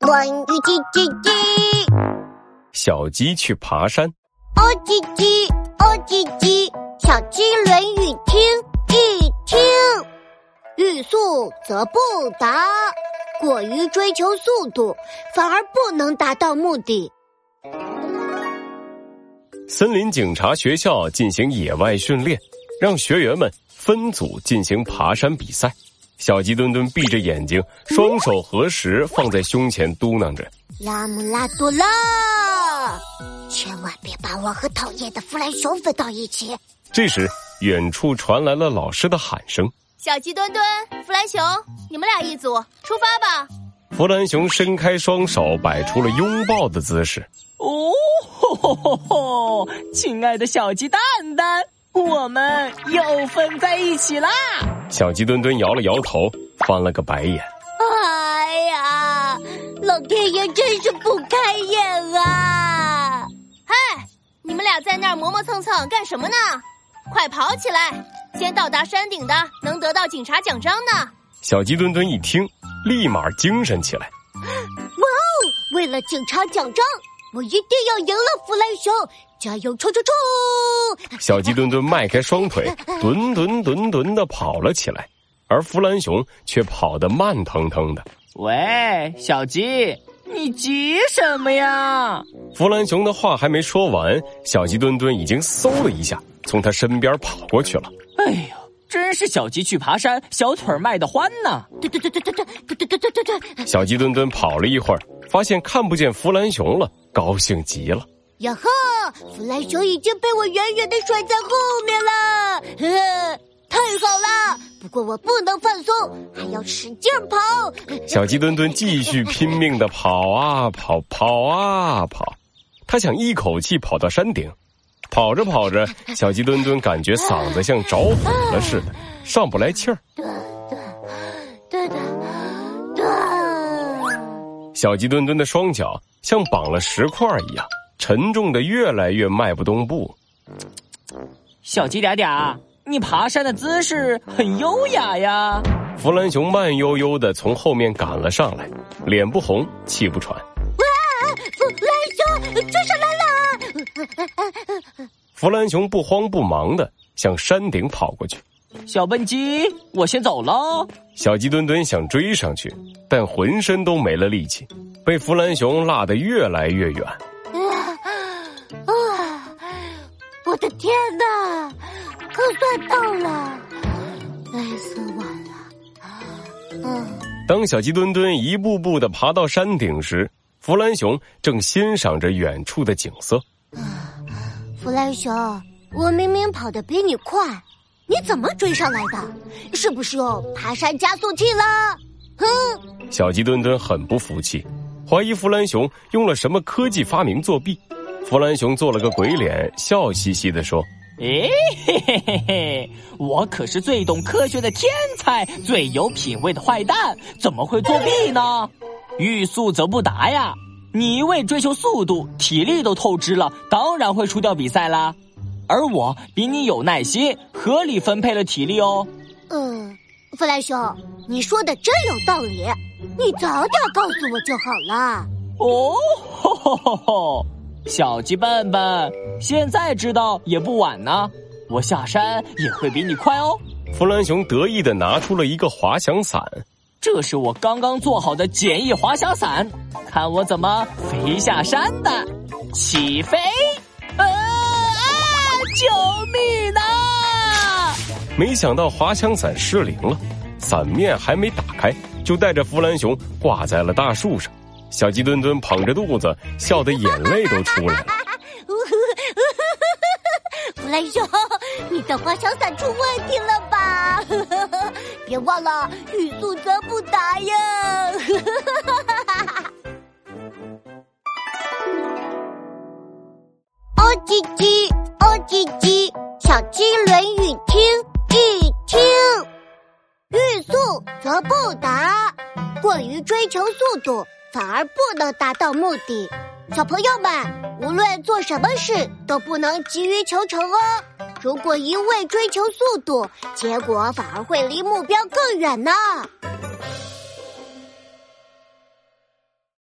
论语叽叽叽，小鸡去爬山。哦叽叽，哦叽叽，小鸡论语听一听。欲速则不达，过于追求速度，反而不能达到目的。森林警察学校进行野外训练，让学员们分组进行爬山比赛。小鸡墩墩闭着眼睛，双手合十放在胸前，嘟囔着：“拉姆拉多拉，千万别把我和讨厌的弗兰熊分到一起。”这时，远处传来了老师的喊声：“小鸡墩墩，弗兰熊，你们俩一组，出发吧！”弗兰熊伸开双手，摆出了拥抱的姿势。哦，吼吼吼吼！亲爱的小鸡蛋蛋，我们又分在一起啦！小鸡墩墩摇了摇头，翻了个白眼。哎呀，老天爷真是不开眼啊！嗨，你们俩在那儿磨磨蹭蹭干什么呢？快跑起来！先到达山顶的能得到警察奖章呢。小鸡墩墩一听，立马精神起来。哇哦！为了警察奖章，我一定要赢了弗兰熊！加油，冲冲冲！小鸡墩墩迈开双腿，墩墩墩墩的跑了起来，而弗兰熊却跑得慢腾腾的。喂，小鸡，你急什么呀？弗兰熊的话还没说完，小鸡墩墩已经嗖的一下从他身边跑过去了。哎呦，真是小鸡去爬山，小腿迈得欢呐！对对对对对对对对对对对！小鸡墩墩跑了一会儿，发现看不见弗兰熊了，高兴极了。呀呵！弗兰熊已经被我远远的甩在后面了，呵，太好了！不过我不能放松，还要使劲跑。小鸡墩墩继续拼命的跑啊跑，跑啊跑，他想一口气跑到山顶。跑着跑着，小鸡墩墩感觉嗓子像着火了似的，上不来气儿。小鸡墩墩的双脚像绑了石块一样。沉重的越来越迈不动步，小鸡嗲嗲，你爬山的姿势很优雅呀。弗兰熊慢悠悠的从后面赶了上来，脸不红气不喘。哇，弗兰熊追上来了！弗兰熊不慌不忙的向山顶跑过去。小笨鸡，我先走了。小鸡墩墩想追上去，但浑身都没了力气，被弗兰熊落得越来越远。啊啊我的天哪，可算到了，累死我了！嗯，当小鸡墩墩一步步的爬到山顶时，弗兰熊正欣赏着远处的景色。弗兰熊，我明明跑得比你快，你怎么追上来的？是不是用爬山加速器了？哼！小鸡墩墩很不服气，怀疑弗兰熊用了什么科技发明作弊。弗兰熊做了个鬼脸，笑嘻嘻的说：“哎嘿嘿嘿嘿，我可是最懂科学的天才，最有品味的坏蛋，怎么会作弊呢？欲速则不达呀！你一味追求速度，体力都透支了，当然会输掉比赛啦。而我比你有耐心，合理分配了体力哦。”嗯，弗兰熊，你说的真有道理，你早点告诉我就好了。哦，吼吼吼吼！小鸡笨笨，现在知道也不晚呢。我下山也会比你快哦。弗兰熊得意的拿出了一个滑翔伞，这是我刚刚做好的简易滑翔伞，看我怎么飞下山的。起飞！救命啊！没想到滑翔伞失灵了，伞面还没打开，就带着弗兰熊挂在了大树上。小鸡墩墩捧着肚子，笑得眼泪都出来了。弗兰熊，你的滑翔伞出问题了吧？别忘了，欲速则不达呀！哦叽叽，哦叽叽，小鸡论语听一听。欲速则不达，过于追求速度。反而不能达到目的。小朋友们，无论做什么事都不能急于求成哦。如果一味追求速度，结果反而会离目标更远呢。